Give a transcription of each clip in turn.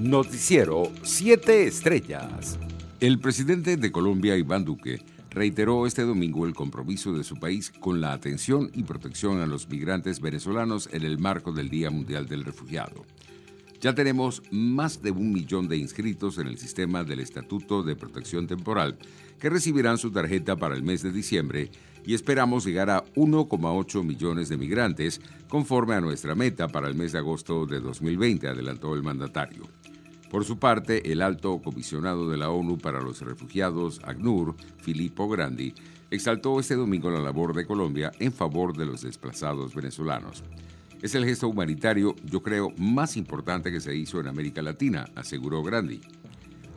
Noticiero 7 Estrellas. El presidente de Colombia, Iván Duque, reiteró este domingo el compromiso de su país con la atención y protección a los migrantes venezolanos en el marco del Día Mundial del Refugiado. Ya tenemos más de un millón de inscritos en el sistema del Estatuto de Protección Temporal que recibirán su tarjeta para el mes de diciembre y esperamos llegar a 1,8 millones de migrantes conforme a nuestra meta para el mes de agosto de 2020, adelantó el mandatario. Por su parte, el alto comisionado de la ONU para los refugiados, ACNUR, Filippo Grandi, exaltó este domingo la labor de Colombia en favor de los desplazados venezolanos. Es el gesto humanitario, yo creo, más importante que se hizo en América Latina, aseguró Grandi.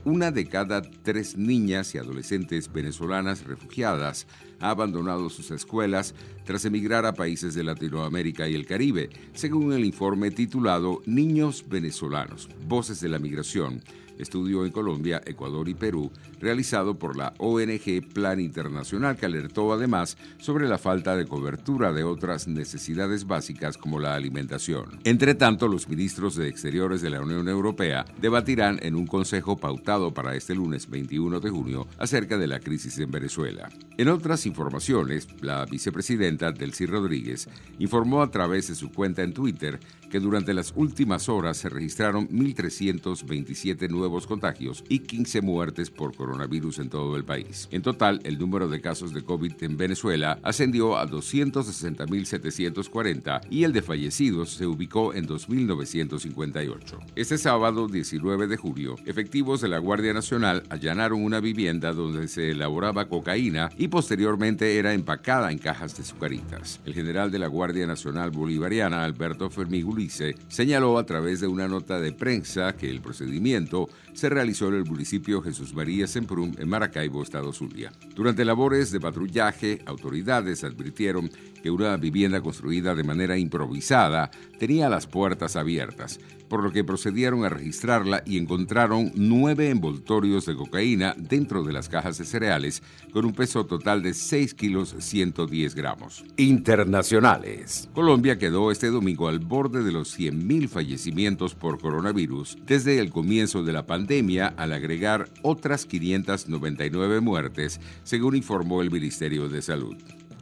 Una de cada tres niñas y adolescentes venezolanas refugiadas ha abandonado sus escuelas tras emigrar a países de Latinoamérica y el Caribe, según el informe titulado Niños venezolanos, Voces de la Migración, estudio en Colombia, Ecuador y Perú, realizado por la ONG Plan Internacional, que alertó además sobre la falta de cobertura de otras necesidades básicas como la alimentación. Entre tanto, los ministros de Exteriores de la Unión Europea debatirán en un consejo pautado para este lunes 21 de junio acerca de la crisis en Venezuela. En otras informaciones, la vicepresidenta Delcy Rodríguez informó a través de su cuenta en Twitter que durante las últimas horas se registraron 1.327 nuevos contagios y 15 muertes por coronavirus en todo el país. En total, el número de casos de COVID en Venezuela ascendió a 260.740 y el de fallecidos se ubicó en 2.958. Este sábado 19 de julio, efectivos de la Guardia Nacional allanaron una vivienda donde se elaboraba cocaína y posteriormente era empacada en cajas de sucaritas. El general de la Guardia Nacional Bolivariana, Alberto Fermiguli, señaló a través de una nota de prensa que el procedimiento se realizó en el municipio Jesús María Semprum, en Maracaibo, Estado Zulia. Durante labores de patrullaje, autoridades advirtieron que una vivienda construida de manera improvisada tenía las puertas abiertas, por lo que procedieron a registrarla y encontraron nueve envoltorios de cocaína dentro de las cajas de cereales con un peso total de 6 kilos 110 gramos. Internacionales. Colombia quedó este domingo al borde de los 100.000 fallecimientos por coronavirus desde el comienzo de la pandemia al agregar otras 599 muertes, según informó el Ministerio de Salud.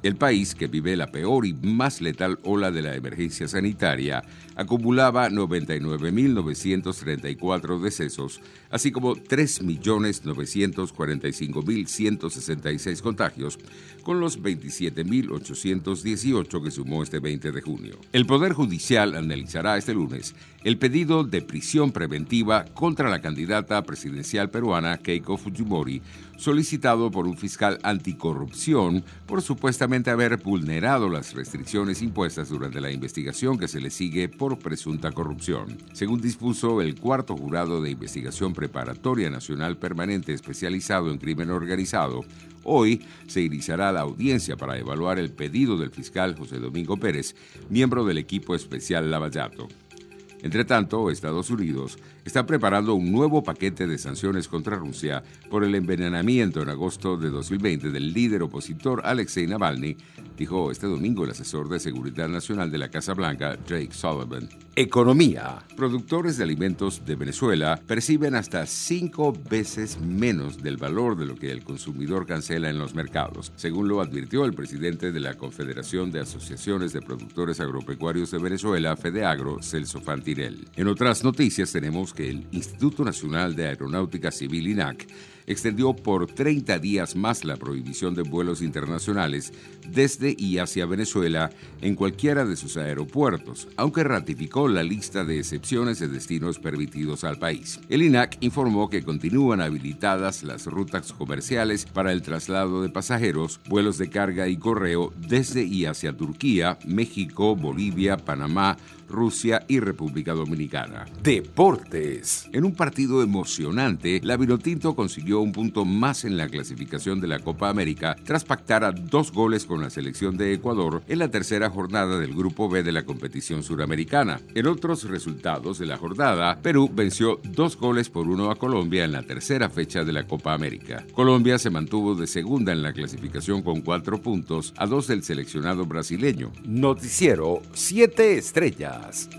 El país, que vive la peor y más letal ola de la emergencia sanitaria, acumulaba 99.934 decesos, así como 3.945.166 contagios, con los 27.818 que sumó este 20 de junio. El Poder Judicial analizará este lunes el pedido de prisión preventiva contra la candidata presidencial peruana Keiko Fujimori, solicitado por un fiscal anticorrupción por supuestamente haber vulnerado las restricciones impuestas durante la investigación que se le sigue por presunta corrupción. Según dispuso el cuarto jurado de investigación preparatoria nacional permanente especializado en crimen organizado, hoy se iniciará la audiencia para evaluar el pedido del fiscal José Domingo Pérez, miembro del equipo especial Lavallato. Entre tanto, Estados Unidos está preparando un nuevo paquete de sanciones contra Rusia por el envenenamiento en agosto de 2020 del líder opositor Alexei Navalny, dijo este domingo el asesor de Seguridad Nacional de la Casa Blanca, Jake Sullivan. Economía. Productores de alimentos de Venezuela perciben hasta cinco veces menos del valor de lo que el consumidor cancela en los mercados, según lo advirtió el presidente de la Confederación de Asociaciones de Productores Agropecuarios de Venezuela, Fedeagro, Celso En otras noticias tenemos que el Instituto Nacional de Aeronáutica Civil, INAC, extendió por 30 días más la prohibición de vuelos internacionales desde y hacia Venezuela en cualquiera de sus aeropuertos, aunque ratificó la lista de excepciones de destinos permitidos al país. El INAC informó que continúan habilitadas las rutas comerciales para el traslado de pasajeros, vuelos de carga y correo desde y hacia Turquía, México, Bolivia, Panamá, Rusia y República Dominicana. Deportes. En un partido emocionante, la Vinotinto consiguió un punto más en la clasificación de la Copa América tras pactar a dos goles con la selección de Ecuador en la tercera jornada del Grupo B de la competición suramericana. En otros resultados de la jornada, Perú venció dos goles por uno a Colombia en la tercera fecha de la Copa América. Colombia se mantuvo de segunda en la clasificación con cuatro puntos a dos del seleccionado brasileño. Noticiero 7 Estrellas.